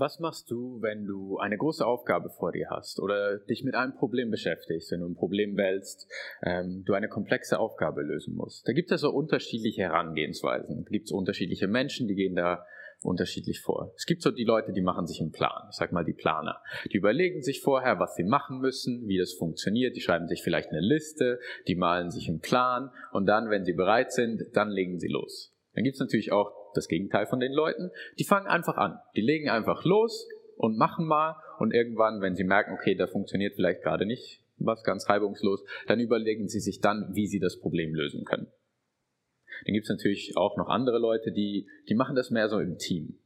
Was machst du, wenn du eine große Aufgabe vor dir hast oder dich mit einem Problem beschäftigst, wenn du ein Problem wälzt, ähm, du eine komplexe Aufgabe lösen musst? Da gibt es so unterschiedliche Herangehensweisen. Da gibt es unterschiedliche Menschen, die gehen da unterschiedlich vor. Es gibt so die Leute, die machen sich einen Plan. Ich sag mal die Planer. Die überlegen sich vorher, was sie machen müssen, wie das funktioniert. Die schreiben sich vielleicht eine Liste, die malen sich einen Plan und dann, wenn sie bereit sind, dann legen sie los. Dann gibt es natürlich auch das Gegenteil von den Leuten. Die fangen einfach an. Die legen einfach los und machen mal und irgendwann, wenn sie merken, okay, da funktioniert vielleicht gerade nicht was ganz reibungslos, dann überlegen sie sich dann, wie sie das Problem lösen können. Dann gibt es natürlich auch noch andere Leute, die, die machen das mehr so im Team.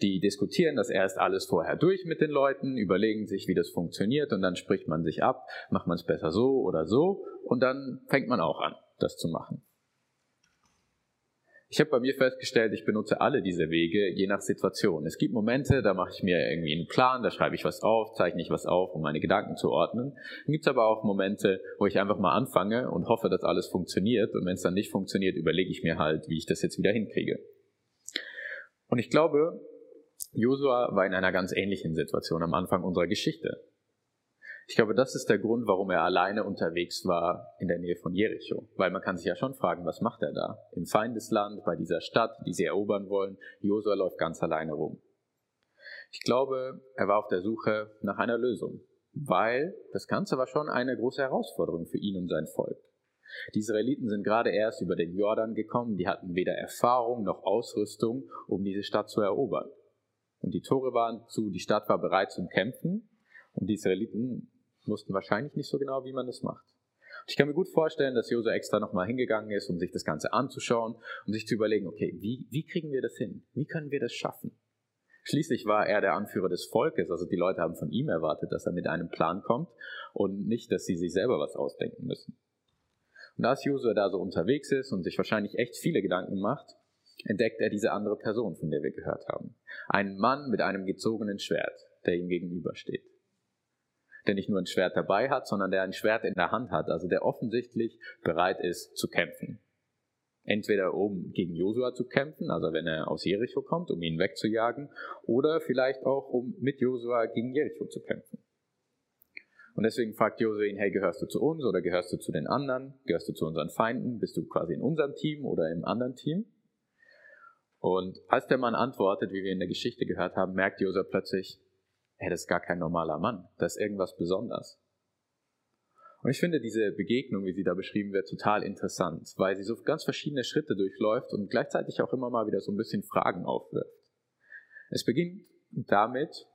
Die diskutieren das erst alles vorher durch mit den Leuten, überlegen sich, wie das funktioniert und dann spricht man sich ab, macht man es besser so oder so und dann fängt man auch an, das zu machen. Ich habe bei mir festgestellt, ich benutze alle diese Wege je nach Situation. Es gibt Momente, da mache ich mir irgendwie einen Plan, da schreibe ich was auf, zeichne ich was auf, um meine Gedanken zu ordnen. Dann gibt es aber auch Momente, wo ich einfach mal anfange und hoffe, dass alles funktioniert. Und wenn es dann nicht funktioniert, überlege ich mir halt, wie ich das jetzt wieder hinkriege. Und ich glaube, Josua war in einer ganz ähnlichen Situation am Anfang unserer Geschichte. Ich glaube, das ist der Grund, warum er alleine unterwegs war in der Nähe von Jericho. Weil man kann sich ja schon fragen, was macht er da? Im Feindesland, bei dieser Stadt, die sie erobern wollen. Josua läuft ganz alleine rum. Ich glaube, er war auf der Suche nach einer Lösung. Weil das Ganze war schon eine große Herausforderung für ihn und sein Volk. Die Israeliten sind gerade erst über den Jordan gekommen, die hatten weder Erfahrung noch Ausrüstung, um diese Stadt zu erobern. Und die Tore waren zu, die Stadt war bereit zum Kämpfen und die Israeliten wussten wahrscheinlich nicht so genau, wie man das macht. Ich kann mir gut vorstellen, dass Josua extra nochmal hingegangen ist, um sich das Ganze anzuschauen, um sich zu überlegen, okay, wie, wie kriegen wir das hin? Wie können wir das schaffen? Schließlich war er der Anführer des Volkes, also die Leute haben von ihm erwartet, dass er mit einem Plan kommt und nicht, dass sie sich selber was ausdenken müssen. Und als Josua da so unterwegs ist und sich wahrscheinlich echt viele Gedanken macht, entdeckt er diese andere Person, von der wir gehört haben. Einen Mann mit einem gezogenen Schwert, der ihm gegenübersteht der nicht nur ein Schwert dabei hat, sondern der ein Schwert in der Hand hat, also der offensichtlich bereit ist zu kämpfen. Entweder um gegen Josua zu kämpfen, also wenn er aus Jericho kommt, um ihn wegzujagen, oder vielleicht auch um mit Josua gegen Jericho zu kämpfen. Und deswegen fragt Josua ihn, hey, gehörst du zu uns oder gehörst du zu den anderen? Gehörst du zu unseren Feinden? Bist du quasi in unserem Team oder im anderen Team? Und als der Mann antwortet, wie wir in der Geschichte gehört haben, merkt Josua plötzlich, hey, das ist gar kein normaler Mann, das ist irgendwas Besonderes. Und ich finde diese Begegnung, wie sie da beschrieben wird, total interessant, weil sie so ganz verschiedene Schritte durchläuft und gleichzeitig auch immer mal wieder so ein bisschen Fragen aufwirft. Es beginnt damit,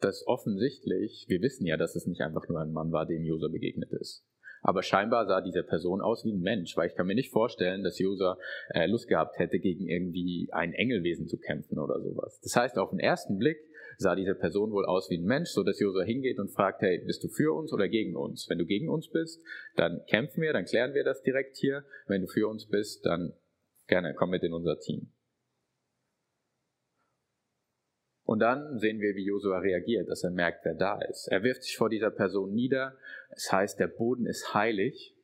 dass offensichtlich, wir wissen ja, dass es nicht einfach nur ein Mann war, dem Josa begegnet ist. Aber scheinbar sah diese Person aus wie ein Mensch, weil ich kann mir nicht vorstellen, dass Josa äh, Lust gehabt hätte, gegen irgendwie ein Engelwesen zu kämpfen oder sowas. Das heißt, auf den ersten Blick sah diese Person wohl aus wie ein Mensch, so dass Josua hingeht und fragt, hey, bist du für uns oder gegen uns? Wenn du gegen uns bist, dann kämpfen wir, dann klären wir das direkt hier. Wenn du für uns bist, dann gerne, komm mit in unser Team. Und dann sehen wir, wie Josua reagiert, dass er merkt, wer da ist. Er wirft sich vor dieser Person nieder. Es heißt, der Boden ist heilig.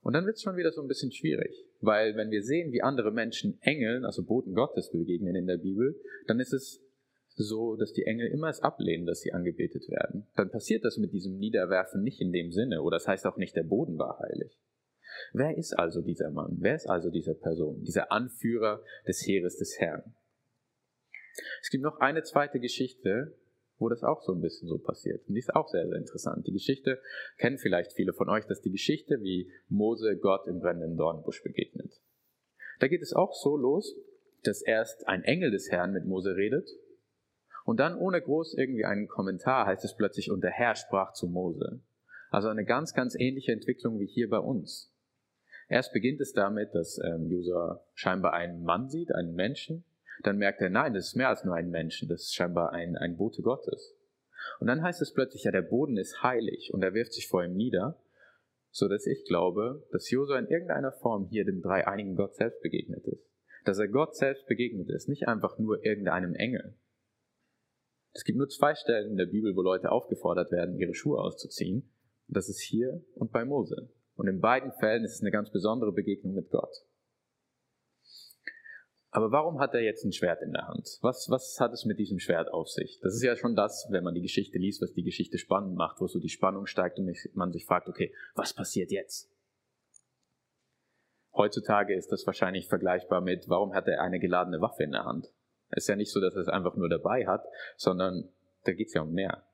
Und dann wird es schon wieder so ein bisschen schwierig. Weil wenn wir sehen, wie andere Menschen Engeln, also Boten Gottes begegnen in der Bibel, dann ist es so, dass die Engel immer es ablehnen, dass sie angebetet werden, dann passiert das mit diesem Niederwerfen nicht in dem Sinne, oder das heißt auch nicht, der Boden war heilig. Wer ist also dieser Mann? Wer ist also diese Person? Dieser Anführer des Heeres des Herrn? Es gibt noch eine zweite Geschichte, wo das auch so ein bisschen so passiert. Und die ist auch sehr, sehr interessant. Die Geschichte kennen vielleicht viele von euch, dass die Geschichte, wie Mose Gott im brennenden Dornbusch begegnet. Da geht es auch so los, dass erst ein Engel des Herrn mit Mose redet und dann ohne groß irgendwie einen Kommentar heißt es plötzlich, und der Herr sprach zu Mose. Also eine ganz, ganz ähnliche Entwicklung wie hier bei uns. Erst beginnt es damit, dass ähm, User scheinbar einen Mann sieht, einen Menschen. Dann merkt er, nein, das ist mehr als nur ein Menschen, das ist scheinbar ein, ein Bote Gottes. Und dann heißt es plötzlich, ja, der Boden ist heilig und er wirft sich vor ihm nieder, so dass ich glaube, dass Josua in irgendeiner Form hier dem dreieinigen Gott selbst begegnet ist. Dass er Gott selbst begegnet ist, nicht einfach nur irgendeinem Engel. Es gibt nur zwei Stellen in der Bibel, wo Leute aufgefordert werden, ihre Schuhe auszuziehen. Das ist hier und bei Mose. Und in beiden Fällen ist es eine ganz besondere Begegnung mit Gott. Aber warum hat er jetzt ein Schwert in der Hand? Was, was hat es mit diesem Schwert auf sich? Das ist ja schon das, wenn man die Geschichte liest, was die Geschichte spannend macht, wo so die Spannung steigt und man sich fragt, okay, was passiert jetzt? Heutzutage ist das wahrscheinlich vergleichbar mit, warum hat er eine geladene Waffe in der Hand? Es ist ja nicht so, dass er es einfach nur dabei hat, sondern da geht es ja um mehr.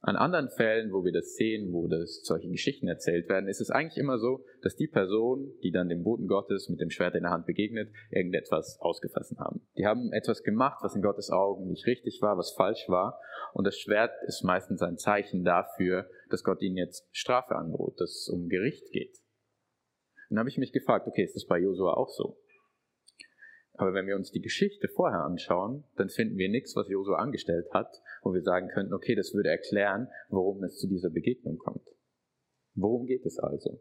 An anderen Fällen, wo wir das sehen, wo das solche Geschichten erzählt werden, ist es eigentlich immer so, dass die Person, die dann dem Boten Gottes mit dem Schwert in der Hand begegnet, irgendetwas ausgefressen haben. Die haben etwas gemacht, was in Gottes Augen nicht richtig war, was falsch war. Und das Schwert ist meistens ein Zeichen dafür, dass Gott ihnen jetzt Strafe androht, dass es um Gericht geht. Dann habe ich mich gefragt, okay, ist das bei Josua auch so? Aber wenn wir uns die Geschichte vorher anschauen, dann finden wir nichts, was Josua angestellt hat, wo wir sagen könnten, okay, das würde erklären, warum es zu dieser Begegnung kommt. Worum geht es also?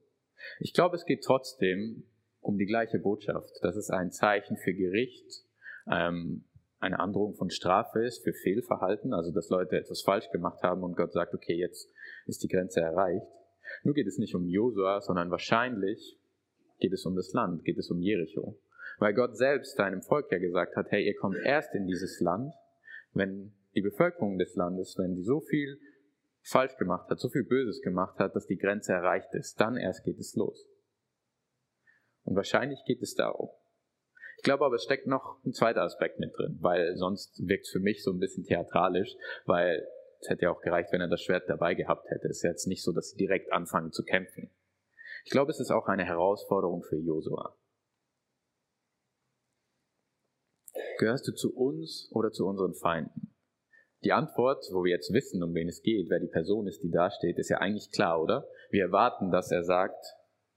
Ich glaube, es geht trotzdem um die gleiche Botschaft, dass es ein Zeichen für Gericht, ähm, eine Androhung von Strafe ist, für Fehlverhalten, also dass Leute etwas falsch gemacht haben und Gott sagt, okay, jetzt ist die Grenze erreicht. Nur geht es nicht um Josua, sondern wahrscheinlich geht es um das Land, geht es um Jericho. Weil Gott selbst seinem Volk ja gesagt hat, hey, ihr kommt erst in dieses Land, wenn die Bevölkerung des Landes, wenn die so viel falsch gemacht hat, so viel Böses gemacht hat, dass die Grenze erreicht ist, dann erst geht es los. Und wahrscheinlich geht es darum. Ich glaube aber, es steckt noch ein zweiter Aspekt mit drin, weil sonst wirkt es für mich so ein bisschen theatralisch, weil es hätte ja auch gereicht, wenn er das Schwert dabei gehabt hätte. Es ist jetzt nicht so, dass sie direkt anfangen zu kämpfen. Ich glaube, es ist auch eine Herausforderung für Josua. Gehörst du zu uns oder zu unseren Feinden? Die Antwort, wo wir jetzt wissen, um wen es geht, wer die Person ist, die da steht, ist ja eigentlich klar, oder? Wir erwarten, dass er sagt,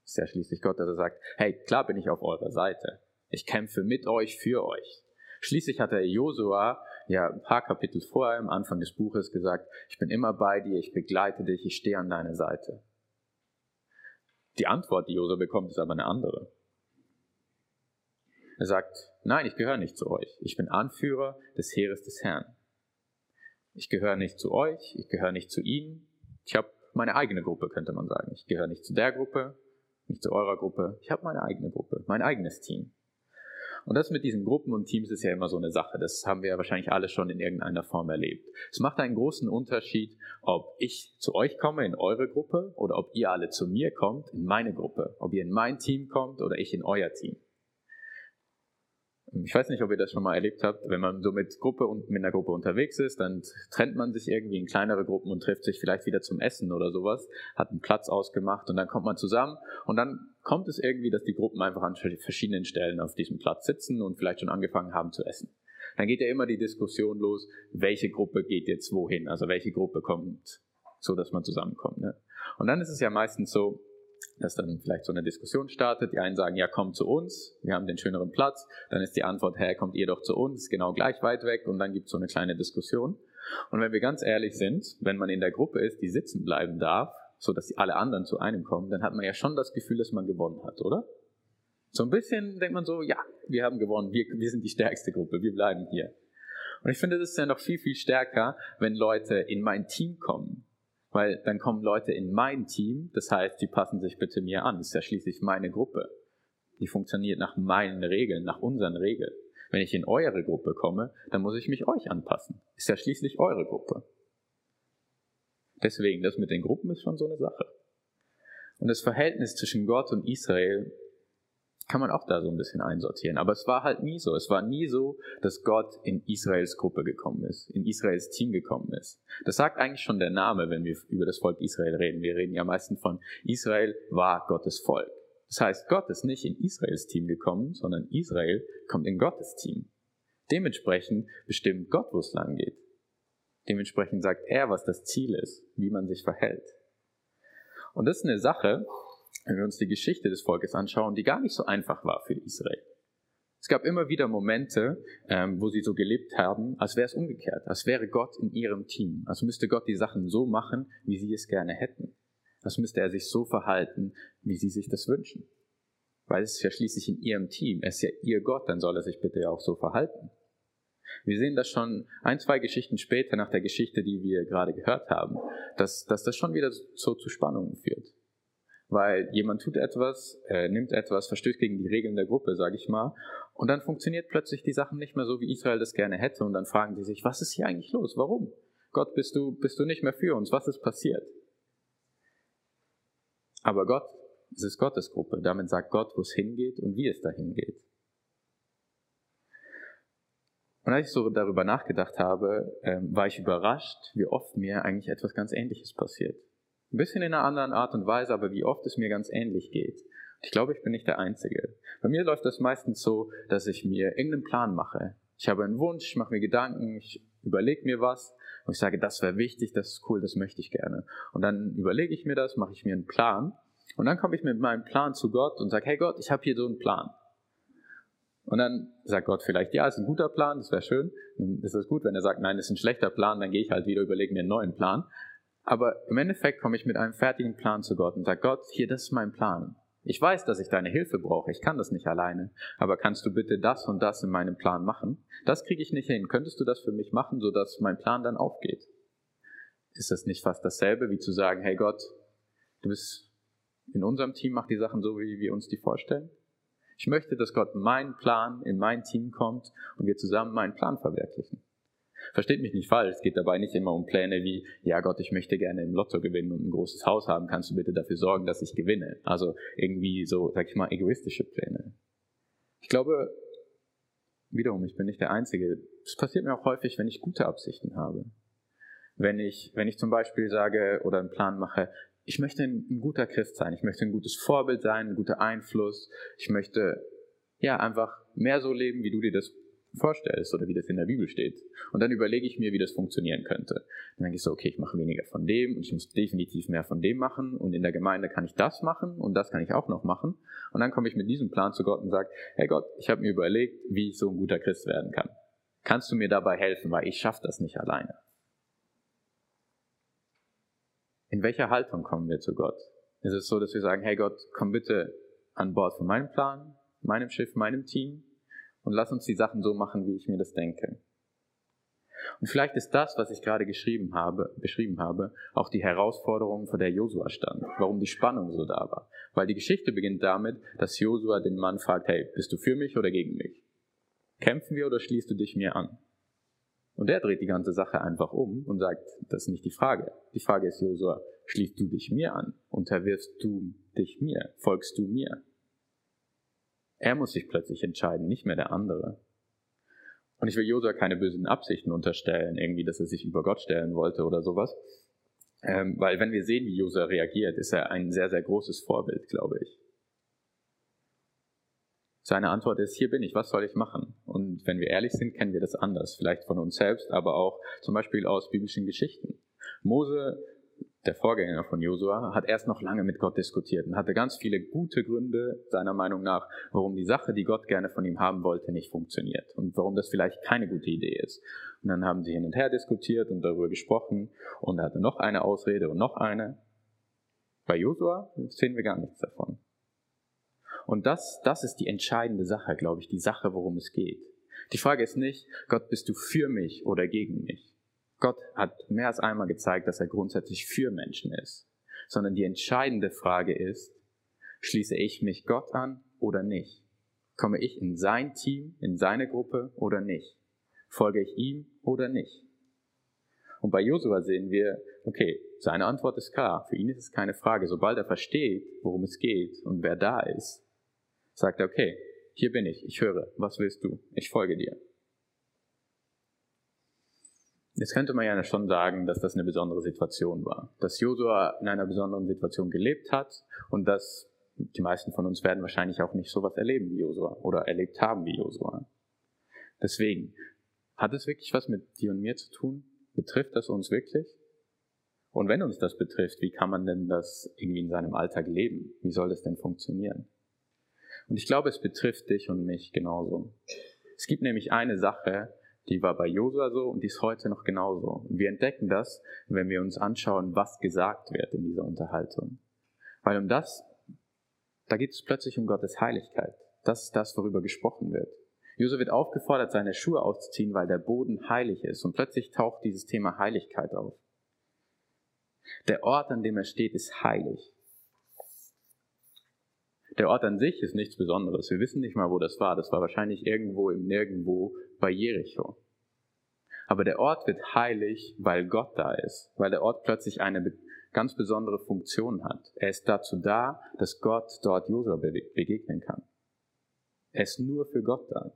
ist ja schließlich Gott, dass er sagt, hey, klar bin ich auf eurer Seite. Ich kämpfe mit euch, für euch. Schließlich hat er Josua ja ein paar Kapitel vorher am Anfang des Buches gesagt, ich bin immer bei dir, ich begleite dich, ich stehe an deiner Seite. Die Antwort, die Josua bekommt, ist aber eine andere. Er sagt, nein, ich gehöre nicht zu euch. Ich bin Anführer des Heeres des Herrn. Ich gehöre nicht zu euch, ich gehöre nicht zu ihnen. Ich habe meine eigene Gruppe, könnte man sagen. Ich gehöre nicht zu der Gruppe, nicht zu eurer Gruppe. Ich habe meine eigene Gruppe, mein eigenes Team. Und das mit diesen Gruppen und Teams ist ja immer so eine Sache. Das haben wir ja wahrscheinlich alle schon in irgendeiner Form erlebt. Es macht einen großen Unterschied, ob ich zu euch komme in eure Gruppe oder ob ihr alle zu mir kommt in meine Gruppe. Ob ihr in mein Team kommt oder ich in euer Team. Ich weiß nicht, ob ihr das schon mal erlebt habt. Wenn man so mit Gruppe und mit einer Gruppe unterwegs ist, dann trennt man sich irgendwie in kleinere Gruppen und trifft sich vielleicht wieder zum Essen oder sowas, hat einen Platz ausgemacht und dann kommt man zusammen und dann kommt es irgendwie, dass die Gruppen einfach an verschiedenen Stellen auf diesem Platz sitzen und vielleicht schon angefangen haben zu essen. Dann geht ja immer die Diskussion los, welche Gruppe geht jetzt wohin, also welche Gruppe kommt so, dass man zusammenkommt. Ne? Und dann ist es ja meistens so, dass dann vielleicht so eine Diskussion startet. Die einen sagen, ja, komm zu uns, wir haben den schöneren Platz. Dann ist die Antwort, hey, kommt ihr doch zu uns, genau gleich weit weg. Und dann gibt es so eine kleine Diskussion. Und wenn wir ganz ehrlich sind, wenn man in der Gruppe ist, die sitzen bleiben darf, so dass alle anderen zu einem kommen, dann hat man ja schon das Gefühl, dass man gewonnen hat, oder? So ein bisschen denkt man so, ja, wir haben gewonnen, wir, wir sind die stärkste Gruppe, wir bleiben hier. Und ich finde, das ist ja noch viel, viel stärker, wenn Leute in mein Team kommen weil dann kommen Leute in mein Team, das heißt, die passen sich bitte mir an. Das ist ja schließlich meine Gruppe. Die funktioniert nach meinen Regeln, nach unseren Regeln. Wenn ich in eure Gruppe komme, dann muss ich mich euch anpassen. Ist ja schließlich eure Gruppe. Deswegen, das mit den Gruppen ist schon so eine Sache. Und das Verhältnis zwischen Gott und Israel kann man auch da so ein bisschen einsortieren. Aber es war halt nie so. Es war nie so, dass Gott in Israels Gruppe gekommen ist, in Israels Team gekommen ist. Das sagt eigentlich schon der Name, wenn wir über das Volk Israel reden. Wir reden ja meistens von Israel war Gottes Volk. Das heißt, Gott ist nicht in Israels Team gekommen, sondern Israel kommt in Gottes Team. Dementsprechend bestimmt Gott, wo es lang geht. Dementsprechend sagt er, was das Ziel ist, wie man sich verhält. Und das ist eine Sache, wenn wir uns die Geschichte des Volkes anschauen, die gar nicht so einfach war für Israel. Es gab immer wieder Momente, ähm, wo sie so gelebt haben, als wäre es umgekehrt, als wäre Gott in ihrem Team, als müsste Gott die Sachen so machen, wie sie es gerne hätten, als müsste er sich so verhalten, wie sie sich das wünschen. Weil es ist ja schließlich in ihrem Team, er ist ja ihr Gott, dann soll er sich bitte auch so verhalten. Wir sehen das schon ein, zwei Geschichten später nach der Geschichte, die wir gerade gehört haben, dass, dass das schon wieder so zu Spannungen führt weil jemand tut etwas, äh, nimmt etwas, verstößt gegen die Regeln der Gruppe, sage ich mal, Und dann funktioniert plötzlich die Sachen nicht mehr so, wie Israel das gerne hätte. Und dann fragen sie sich, was ist hier eigentlich los? Warum? Gott, bist du, bist du nicht mehr für uns? Was ist passiert? Aber Gott, es ist Gottes Gruppe. Damit sagt Gott, wo es hingeht und wie es dahin geht. Und als ich so darüber nachgedacht habe, ähm, war ich überrascht, wie oft mir eigentlich etwas ganz Ähnliches passiert. Ein bisschen in einer anderen Art und Weise, aber wie oft es mir ganz ähnlich geht. Ich glaube, ich bin nicht der Einzige. Bei mir läuft das meistens so, dass ich mir irgendeinen Plan mache. Ich habe einen Wunsch, ich mache mir Gedanken, ich überlege mir was und ich sage, das wäre wichtig, das ist cool, das möchte ich gerne. Und dann überlege ich mir das, mache ich mir einen Plan und dann komme ich mit meinem Plan zu Gott und sage, hey Gott, ich habe hier so einen Plan. Und dann sagt Gott vielleicht, ja, ist ein guter Plan, das wäre schön. Dann ist das gut. Wenn er sagt, nein, ist ein schlechter Plan, dann gehe ich halt wieder, überlege mir einen neuen Plan. Aber im Endeffekt komme ich mit einem fertigen Plan zu Gott und sage, Gott, hier, das ist mein Plan. Ich weiß, dass ich deine Hilfe brauche. Ich kann das nicht alleine. Aber kannst du bitte das und das in meinem Plan machen? Das kriege ich nicht hin. Könntest du das für mich machen, sodass mein Plan dann aufgeht? Ist das nicht fast dasselbe, wie zu sagen, hey Gott, du bist in unserem Team, mach die Sachen so, wie wir uns die vorstellen? Ich möchte, dass Gott meinen Plan in mein Team kommt und wir zusammen meinen Plan verwirklichen. Versteht mich nicht falsch, es geht dabei nicht immer um Pläne wie, ja Gott, ich möchte gerne im Lotto gewinnen und ein großes Haus haben, kannst du bitte dafür sorgen, dass ich gewinne? Also irgendwie so, sag ich mal, egoistische Pläne. Ich glaube, wiederum, ich bin nicht der Einzige. Es passiert mir auch häufig, wenn ich gute Absichten habe. Wenn ich, wenn ich zum Beispiel sage oder einen Plan mache, ich möchte ein, guter Christ sein, ich möchte ein gutes Vorbild sein, ein guter Einfluss, ich möchte ja einfach mehr so leben, wie du dir das vorstellst oder wie das in der Bibel steht. Und dann überlege ich mir, wie das funktionieren könnte. Dann denke ich so, okay, ich mache weniger von dem und ich muss definitiv mehr von dem machen und in der Gemeinde kann ich das machen und das kann ich auch noch machen. Und dann komme ich mit diesem Plan zu Gott und sage, hey Gott, ich habe mir überlegt, wie ich so ein guter Christ werden kann. Kannst du mir dabei helfen, weil ich schaffe das nicht alleine. In welcher Haltung kommen wir zu Gott? Ist es so, dass wir sagen, hey Gott, komm bitte an Bord von meinem Plan, meinem Schiff, meinem Team und lass uns die Sachen so machen, wie ich mir das denke. Und vielleicht ist das, was ich gerade geschrieben habe, beschrieben habe, auch die Herausforderung, vor der Josua stand, warum die Spannung so da war. Weil die Geschichte beginnt damit, dass Josua den Mann fragt, hey, bist du für mich oder gegen mich? Kämpfen wir oder schließt du dich mir an? Und der dreht die ganze Sache einfach um und sagt, das ist nicht die Frage. Die Frage ist, Josua, schließt du dich mir an? Unterwirfst du dich mir? Folgst du mir? Er muss sich plötzlich entscheiden, nicht mehr der andere. Und ich will Josua keine bösen Absichten unterstellen, irgendwie, dass er sich über Gott stellen wollte oder sowas. Ähm, weil wenn wir sehen, wie Josua reagiert, ist er ein sehr, sehr großes Vorbild, glaube ich. Seine Antwort ist, hier bin ich, was soll ich machen? Und wenn wir ehrlich sind, kennen wir das anders, vielleicht von uns selbst, aber auch zum Beispiel aus biblischen Geschichten. Mose der Vorgänger von Josua, hat erst noch lange mit Gott diskutiert und hatte ganz viele gute Gründe, seiner Meinung nach, warum die Sache, die Gott gerne von ihm haben wollte, nicht funktioniert und warum das vielleicht keine gute Idee ist. Und dann haben sie hin und her diskutiert und darüber gesprochen und er hatte noch eine Ausrede und noch eine. Bei Josua sehen wir gar nichts davon. Und das, das ist die entscheidende Sache, glaube ich, die Sache, worum es geht. Die Frage ist nicht, Gott, bist du für mich oder gegen mich? Gott hat mehr als einmal gezeigt, dass er grundsätzlich für Menschen ist, sondern die entscheidende Frage ist, schließe ich mich Gott an oder nicht? Komme ich in sein Team, in seine Gruppe oder nicht? Folge ich ihm oder nicht? Und bei Josua sehen wir, okay, seine Antwort ist klar. Für ihn ist es keine Frage. Sobald er versteht, worum es geht und wer da ist, sagt er, okay, hier bin ich, ich höre, was willst du? Ich folge dir. Jetzt könnte man ja schon sagen, dass das eine besondere Situation war. Dass Josua in einer besonderen Situation gelebt hat und dass die meisten von uns werden wahrscheinlich auch nicht sowas erleben wie Josua oder erlebt haben wie Josua. Deswegen, hat es wirklich was mit dir und mir zu tun? Betrifft das uns wirklich? Und wenn uns das betrifft, wie kann man denn das irgendwie in seinem Alltag leben? Wie soll das denn funktionieren? Und ich glaube, es betrifft dich und mich genauso. Es gibt nämlich eine Sache, die war bei Josua so und die ist heute noch genauso. Und wir entdecken das, wenn wir uns anschauen, was gesagt wird in dieser Unterhaltung. Weil um das, da geht es plötzlich um Gottes Heiligkeit. Das ist das, worüber gesprochen wird. Josua wird aufgefordert, seine Schuhe auszuziehen, weil der Boden heilig ist. Und plötzlich taucht dieses Thema Heiligkeit auf. Der Ort, an dem er steht, ist heilig. Der Ort an sich ist nichts Besonderes. Wir wissen nicht mal, wo das war. Das war wahrscheinlich irgendwo im Nirgendwo bei Jericho. Aber der Ort wird heilig, weil Gott da ist, weil der Ort plötzlich eine ganz besondere Funktion hat. Er ist dazu da, dass Gott dort Josua begegnen kann. Er ist nur für Gott da.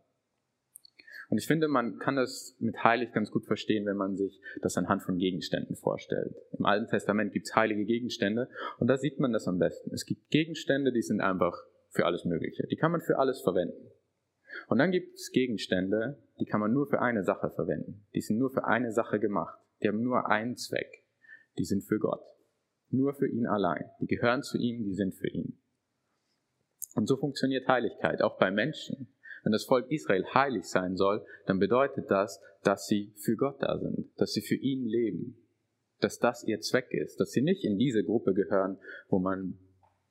Und ich finde, man kann das mit heilig ganz gut verstehen, wenn man sich das anhand von Gegenständen vorstellt. Im Alten Testament gibt es heilige Gegenstände und da sieht man das am besten. Es gibt Gegenstände, die sind einfach für alles Mögliche. Die kann man für alles verwenden. Und dann gibt es Gegenstände, die kann man nur für eine Sache verwenden. Die sind nur für eine Sache gemacht. Die haben nur einen Zweck. Die sind für Gott. Nur für ihn allein. Die gehören zu ihm, die sind für ihn. Und so funktioniert Heiligkeit auch bei Menschen. Wenn das Volk Israel heilig sein soll, dann bedeutet das, dass sie für Gott da sind, dass sie für ihn leben, dass das ihr Zweck ist, dass sie nicht in diese Gruppe gehören, wo man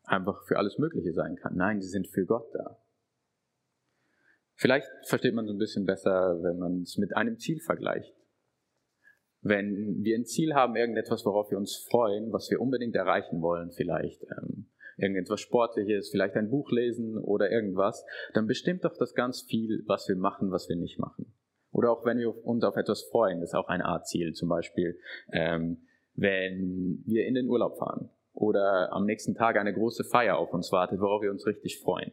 einfach für alles Mögliche sein kann. Nein, sie sind für Gott da. Vielleicht versteht man es ein bisschen besser, wenn man es mit einem Ziel vergleicht. Wenn wir ein Ziel haben, irgendetwas, worauf wir uns freuen, was wir unbedingt erreichen wollen, vielleicht ähm, irgendetwas Sportliches, vielleicht ein Buch lesen oder irgendwas, dann bestimmt doch das ganz viel, was wir machen, was wir nicht machen. Oder auch wenn wir uns auf etwas freuen, das ist auch eine Art Ziel. Zum Beispiel, ähm, wenn wir in den Urlaub fahren oder am nächsten Tag eine große Feier auf uns wartet, worauf wir uns richtig freuen.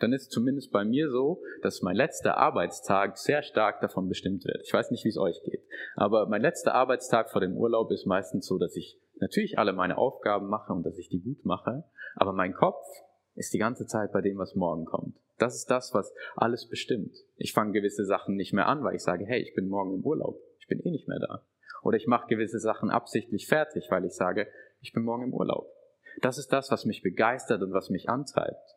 Dann ist zumindest bei mir so, dass mein letzter Arbeitstag sehr stark davon bestimmt wird. Ich weiß nicht, wie es euch geht, aber mein letzter Arbeitstag vor dem Urlaub ist meistens so, dass ich natürlich alle meine Aufgaben mache und dass ich die gut mache, aber mein Kopf ist die ganze Zeit bei dem, was morgen kommt. Das ist das, was alles bestimmt. Ich fange gewisse Sachen nicht mehr an, weil ich sage, hey, ich bin morgen im Urlaub. Ich bin eh nicht mehr da. Oder ich mache gewisse Sachen absichtlich fertig, weil ich sage, ich bin morgen im Urlaub. Das ist das, was mich begeistert und was mich antreibt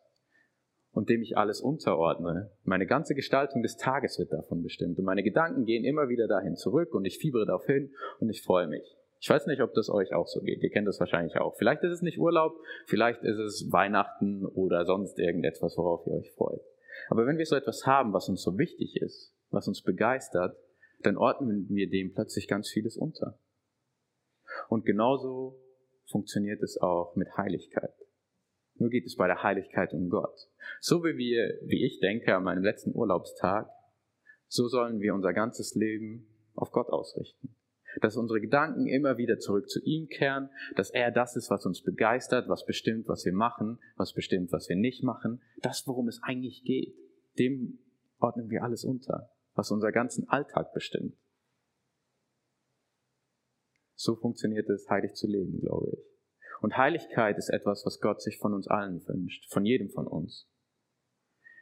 und dem ich alles unterordne. Meine ganze Gestaltung des Tages wird davon bestimmt und meine Gedanken gehen immer wieder dahin zurück und ich fiebere darauf hin und ich freue mich. Ich weiß nicht, ob das euch auch so geht. Ihr kennt das wahrscheinlich auch. Vielleicht ist es nicht Urlaub, vielleicht ist es Weihnachten oder sonst irgendetwas, worauf ihr euch freut. Aber wenn wir so etwas haben, was uns so wichtig ist, was uns begeistert, dann ordnen wir dem plötzlich ganz vieles unter. Und genauso funktioniert es auch mit Heiligkeit. Nur geht es bei der Heiligkeit um Gott. So wie wir, wie ich denke, an meinem letzten Urlaubstag, so sollen wir unser ganzes Leben auf Gott ausrichten dass unsere Gedanken immer wieder zurück zu ihm kehren, dass er das ist, was uns begeistert, was bestimmt, was wir machen, was bestimmt, was wir nicht machen, das, worum es eigentlich geht. Dem ordnen wir alles unter, was unser ganzen Alltag bestimmt. So funktioniert es, heilig zu leben, glaube ich. Und Heiligkeit ist etwas, was Gott sich von uns allen wünscht, von jedem von uns.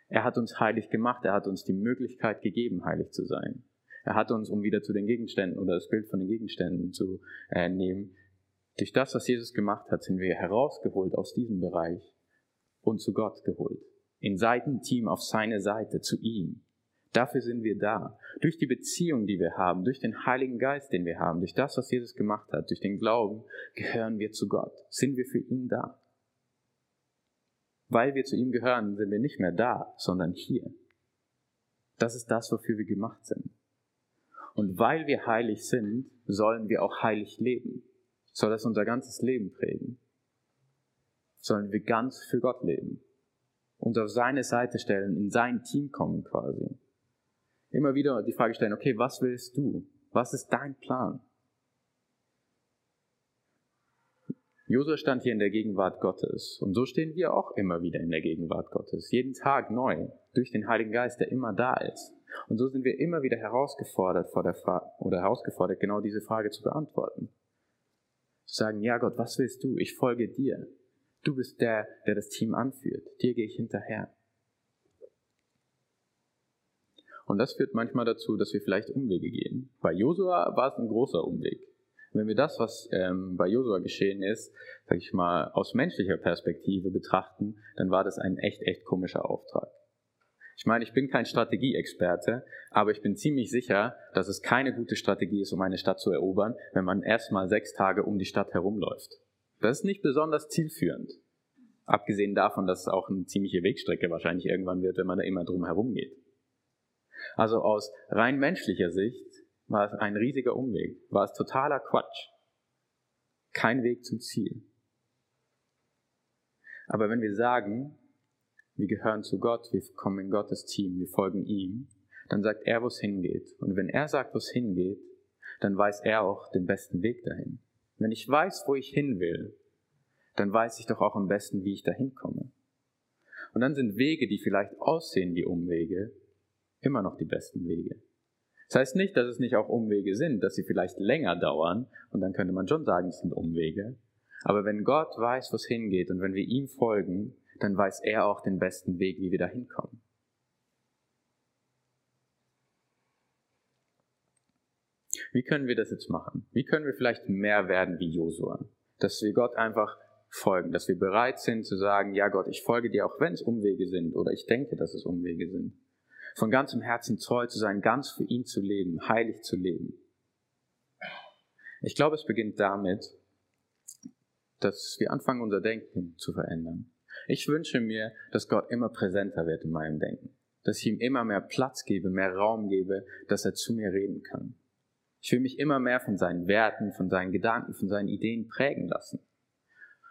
Er hat uns heilig gemacht, er hat uns die Möglichkeit gegeben, heilig zu sein. Er hat uns, um wieder zu den Gegenständen oder das Bild von den Gegenständen zu äh, nehmen, durch das, was Jesus gemacht hat, sind wir herausgeholt aus diesem Bereich und zu Gott geholt. In Seitenteam auf seine Seite, zu ihm. Dafür sind wir da. Durch die Beziehung, die wir haben, durch den Heiligen Geist, den wir haben, durch das, was Jesus gemacht hat, durch den Glauben, gehören wir zu Gott. Sind wir für ihn da. Weil wir zu ihm gehören, sind wir nicht mehr da, sondern hier. Das ist das, wofür wir gemacht sind. Und weil wir heilig sind, sollen wir auch heilig leben. Soll das unser ganzes Leben prägen? Sollen wir ganz für Gott leben? Uns auf seine Seite stellen, in sein Team kommen quasi. Immer wieder die Frage stellen, okay, was willst du? Was ist dein Plan? Josua stand hier in der Gegenwart Gottes und so stehen wir auch immer wieder in der Gegenwart Gottes, jeden Tag neu, durch den Heiligen Geist, der immer da ist. Und so sind wir immer wieder herausgefordert vor der oder herausgefordert, genau diese Frage zu beantworten. Zu sagen, ja Gott, was willst du? Ich folge dir. Du bist der, der das Team anführt. Dir gehe ich hinterher. Und das führt manchmal dazu, dass wir vielleicht Umwege gehen. Bei Josua war es ein großer Umweg. Wenn wir das, was ähm, bei Josua geschehen ist, sag ich mal, aus menschlicher Perspektive betrachten, dann war das ein echt, echt komischer Auftrag. Ich meine, ich bin kein Strategieexperte, aber ich bin ziemlich sicher, dass es keine gute Strategie ist, um eine Stadt zu erobern, wenn man erstmal sechs Tage um die Stadt herumläuft. Das ist nicht besonders zielführend. Abgesehen davon, dass es auch eine ziemliche Wegstrecke wahrscheinlich irgendwann wird, wenn man da immer drum herum geht. Also aus rein menschlicher Sicht war es ein riesiger Umweg, war es totaler Quatsch. Kein Weg zum Ziel. Aber wenn wir sagen, wir gehören zu Gott, wir kommen in Gottes Team, wir folgen ihm, dann sagt er, wo es hingeht. Und wenn er sagt, wo es hingeht, dann weiß er auch den besten Weg dahin. Wenn ich weiß, wo ich hin will, dann weiß ich doch auch am besten, wie ich dahin komme. Und dann sind Wege, die vielleicht aussehen wie Umwege, immer noch die besten Wege. Das heißt nicht, dass es nicht auch Umwege sind, dass sie vielleicht länger dauern und dann könnte man schon sagen, es sind Umwege. Aber wenn Gott weiß, wo es hingeht und wenn wir ihm folgen, dann weiß er auch den besten Weg, wie wir da hinkommen. Wie können wir das jetzt machen? Wie können wir vielleicht mehr werden wie Josua? Dass wir Gott einfach folgen, dass wir bereit sind zu sagen, ja Gott, ich folge dir, auch wenn es Umwege sind oder ich denke, dass es Umwege sind. Von ganzem Herzen treu zu sein, ganz für ihn zu leben, heilig zu leben. Ich glaube, es beginnt damit, dass wir anfangen, unser Denken zu verändern. Ich wünsche mir, dass Gott immer präsenter wird in meinem Denken. Dass ich ihm immer mehr Platz gebe, mehr Raum gebe, dass er zu mir reden kann. Ich will mich immer mehr von seinen Werten, von seinen Gedanken, von seinen Ideen prägen lassen.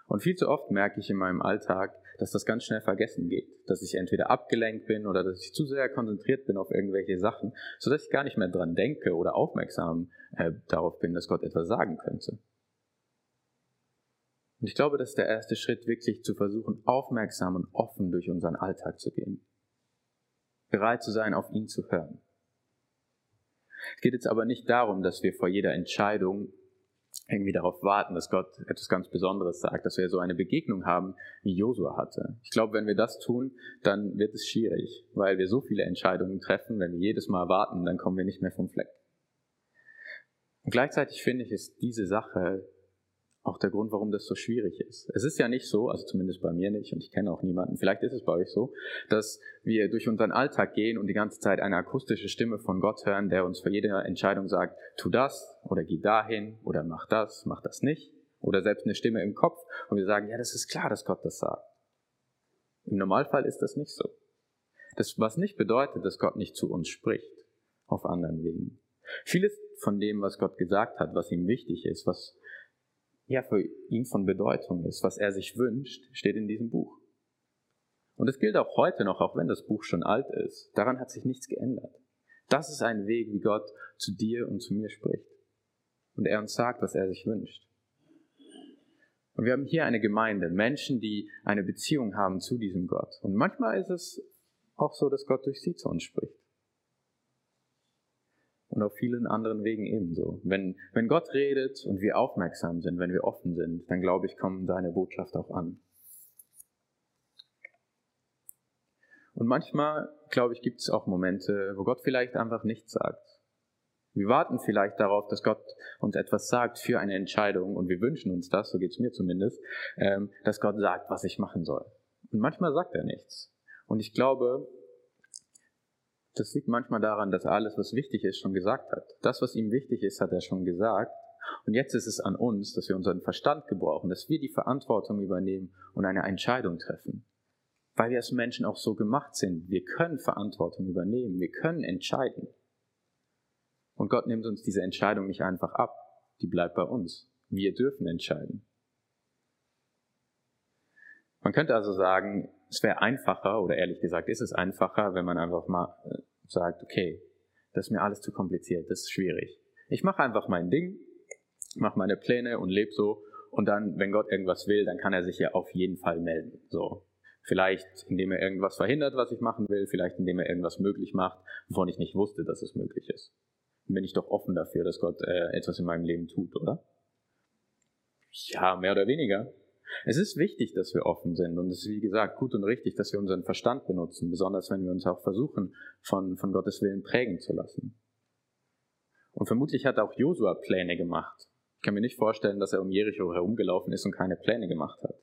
Und viel zu oft merke ich in meinem Alltag, dass das ganz schnell vergessen geht, dass ich entweder abgelenkt bin oder dass ich zu sehr konzentriert bin auf irgendwelche Sachen, sodass ich gar nicht mehr dran denke oder aufmerksam äh, darauf bin, dass Gott etwas sagen könnte. Und ich glaube, das ist der erste Schritt, wirklich zu versuchen, aufmerksam und offen durch unseren Alltag zu gehen. Bereit zu sein, auf ihn zu hören. Es geht jetzt aber nicht darum, dass wir vor jeder Entscheidung irgendwie darauf warten, dass Gott etwas ganz Besonderes sagt, dass wir so eine Begegnung haben, wie Josua hatte. Ich glaube, wenn wir das tun, dann wird es schwierig, weil wir so viele Entscheidungen treffen, wenn wir jedes Mal warten, dann kommen wir nicht mehr vom Fleck. Und gleichzeitig finde ich, ist diese Sache auch der Grund, warum das so schwierig ist. Es ist ja nicht so, also zumindest bei mir nicht, und ich kenne auch niemanden, vielleicht ist es bei euch so, dass wir durch unseren Alltag gehen und die ganze Zeit eine akustische Stimme von Gott hören, der uns für jede Entscheidung sagt, tu das oder geh dahin oder mach das, mach das nicht. Oder selbst eine Stimme im Kopf und wir sagen, ja, das ist klar, dass Gott das sagt. Im Normalfall ist das nicht so. Das, was nicht bedeutet, dass Gott nicht zu uns spricht, auf anderen Wegen. Vieles von dem, was Gott gesagt hat, was ihm wichtig ist, was ja für ihn von Bedeutung ist, was er sich wünscht, steht in diesem Buch. Und es gilt auch heute noch, auch wenn das Buch schon alt ist. Daran hat sich nichts geändert. Das ist ein Weg, wie Gott zu dir und zu mir spricht. Und er uns sagt, was er sich wünscht. Und wir haben hier eine Gemeinde, Menschen, die eine Beziehung haben zu diesem Gott. Und manchmal ist es auch so, dass Gott durch sie zu uns spricht und auf vielen anderen Wegen ebenso. Wenn, wenn Gott redet und wir aufmerksam sind, wenn wir offen sind, dann glaube ich, kommt seine Botschaft auch an. Und manchmal, glaube ich, gibt es auch Momente, wo Gott vielleicht einfach nichts sagt. Wir warten vielleicht darauf, dass Gott uns etwas sagt für eine Entscheidung und wir wünschen uns das, so geht es mir zumindest, ähm, dass Gott sagt, was ich machen soll. Und manchmal sagt er nichts. Und ich glaube, das liegt manchmal daran, dass alles, was wichtig ist, schon gesagt hat. Das, was ihm wichtig ist, hat er schon gesagt. Und jetzt ist es an uns, dass wir unseren Verstand gebrauchen, dass wir die Verantwortung übernehmen und eine Entscheidung treffen. Weil wir als Menschen auch so gemacht sind. Wir können Verantwortung übernehmen. Wir können entscheiden. Und Gott nimmt uns diese Entscheidung nicht einfach ab. Die bleibt bei uns. Wir dürfen entscheiden. Man könnte also sagen, es wäre einfacher, oder ehrlich gesagt ist es einfacher, wenn man einfach mal äh, sagt, okay, das ist mir alles zu kompliziert, das ist schwierig. Ich mache einfach mein Ding, mache meine Pläne und lebe so. Und dann, wenn Gott irgendwas will, dann kann er sich ja auf jeden Fall melden. So. Vielleicht, indem er irgendwas verhindert, was ich machen will, vielleicht indem er irgendwas möglich macht, wovon ich nicht wusste, dass es möglich ist. Bin ich doch offen dafür, dass Gott äh, etwas in meinem Leben tut, oder? Ja, mehr oder weniger. Es ist wichtig, dass wir offen sind und es ist, wie gesagt, gut und richtig, dass wir unseren Verstand benutzen, besonders wenn wir uns auch versuchen, von, von Gottes Willen prägen zu lassen. Und vermutlich hat auch Josua Pläne gemacht. Ich kann mir nicht vorstellen, dass er um Jericho herumgelaufen ist und keine Pläne gemacht hat.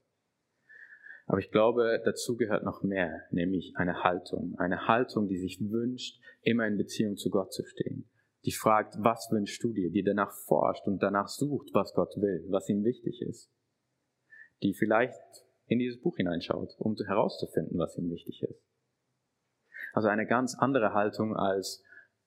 Aber ich glaube, dazu gehört noch mehr, nämlich eine Haltung. Eine Haltung, die sich wünscht, immer in Beziehung zu Gott zu stehen. Die fragt, was wünschst du dir? Die danach forscht und danach sucht, was Gott will, was ihm wichtig ist die vielleicht in dieses Buch hineinschaut, um herauszufinden, was ihm wichtig ist. Also eine ganz andere Haltung als,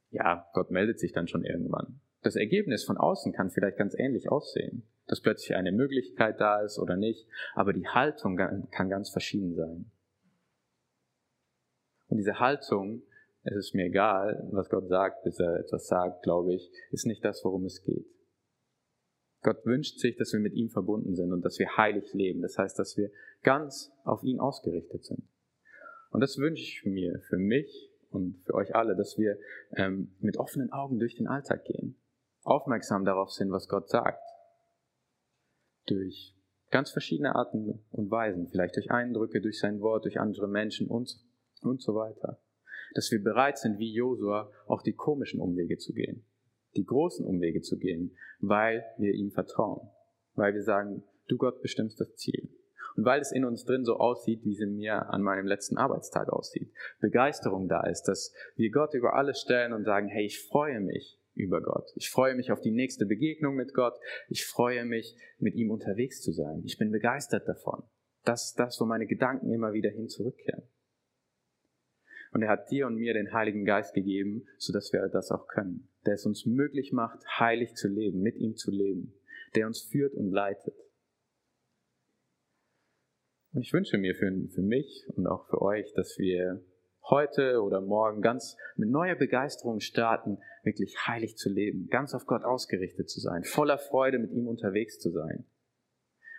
ja, Gott meldet sich dann schon irgendwann. Das Ergebnis von außen kann vielleicht ganz ähnlich aussehen, dass plötzlich eine Möglichkeit da ist oder nicht, aber die Haltung kann ganz verschieden sein. Und diese Haltung, es ist mir egal, was Gott sagt, bis er etwas sagt, glaube ich, ist nicht das, worum es geht. Gott wünscht sich, dass wir mit ihm verbunden sind und dass wir heilig leben. Das heißt, dass wir ganz auf ihn ausgerichtet sind. Und das wünsche ich mir für mich und für euch alle, dass wir ähm, mit offenen Augen durch den Alltag gehen, aufmerksam darauf sind, was Gott sagt. Durch ganz verschiedene Arten und Weisen, vielleicht durch Eindrücke, durch sein Wort, durch andere Menschen und, und so weiter. Dass wir bereit sind, wie Josua, auch die komischen Umwege zu gehen, die großen Umwege zu gehen, weil wir ihm vertrauen, weil wir sagen, du Gott bestimmst das Ziel. Und weil es in uns drin so aussieht, wie es in mir an meinem letzten Arbeitstag aussieht, Begeisterung da ist, dass wir Gott über alles stellen und sagen, hey, ich freue mich über Gott. Ich freue mich auf die nächste Begegnung mit Gott. Ich freue mich, mit ihm unterwegs zu sein. Ich bin begeistert davon. Das ist das, wo meine Gedanken immer wieder hin zurückkehren. Und er hat dir und mir den Heiligen Geist gegeben, sodass wir das auch können. Der es uns möglich macht, heilig zu leben, mit ihm zu leben. Der uns führt und leitet. Und ich wünsche mir für, für mich und auch für euch, dass wir heute oder morgen ganz mit neuer Begeisterung starten, wirklich heilig zu leben, ganz auf Gott ausgerichtet zu sein, voller Freude mit ihm unterwegs zu sein.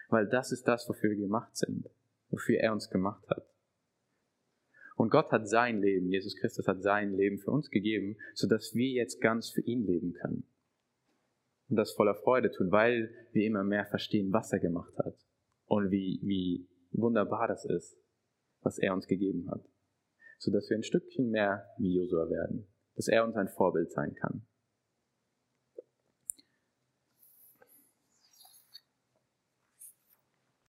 Weil das ist das, wofür wir gemacht sind, wofür er uns gemacht hat. Und Gott hat sein Leben, Jesus Christus hat sein Leben für uns gegeben, sodass wir jetzt ganz für ihn leben können. Und das voller Freude tun, weil wir immer mehr verstehen, was er gemacht hat und wie, wie wunderbar das ist, was er uns gegeben hat, sodass wir ein Stückchen mehr wie Josua werden, dass er uns ein Vorbild sein kann.